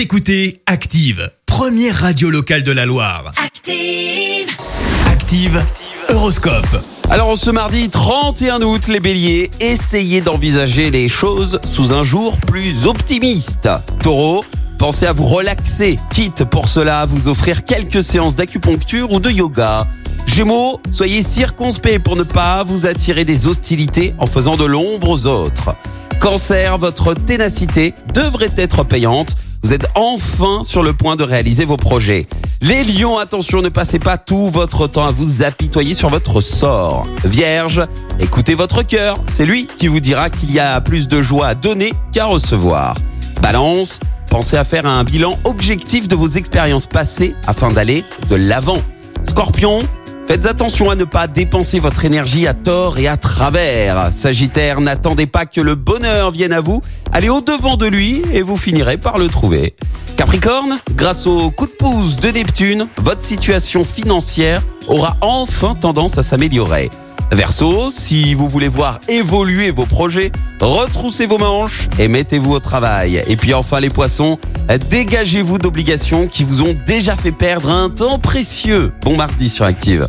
Vous écoutez Active, première radio locale de la Loire. Active. Active, Horoscope. Alors ce mardi 31 août, les béliers, essayez d'envisager les choses sous un jour plus optimiste. Taureau, pensez à vous relaxer, quitte pour cela à vous offrir quelques séances d'acupuncture ou de yoga. Gémeaux, soyez circonspect pour ne pas vous attirer des hostilités en faisant de l'ombre aux autres. Cancer, votre ténacité devrait être payante. Vous êtes enfin sur le point de réaliser vos projets. Les lions, attention, ne passez pas tout votre temps à vous apitoyer sur votre sort. Vierge, écoutez votre cœur, c'est lui qui vous dira qu'il y a plus de joie à donner qu'à recevoir. Balance, pensez à faire un bilan objectif de vos expériences passées afin d'aller de l'avant. Scorpion, Faites attention à ne pas dépenser votre énergie à tort et à travers. Sagittaire, n'attendez pas que le bonheur vienne à vous. Allez au-devant de lui et vous finirez par le trouver. Capricorne, grâce au coup de pouce de Neptune, votre situation financière aura enfin tendance à s'améliorer. Verseau, si vous voulez voir évoluer vos projets, retroussez vos manches et mettez-vous au travail. Et puis enfin les poissons, dégagez-vous d'obligations qui vous ont déjà fait perdre un temps précieux. Bon mardi sur Active.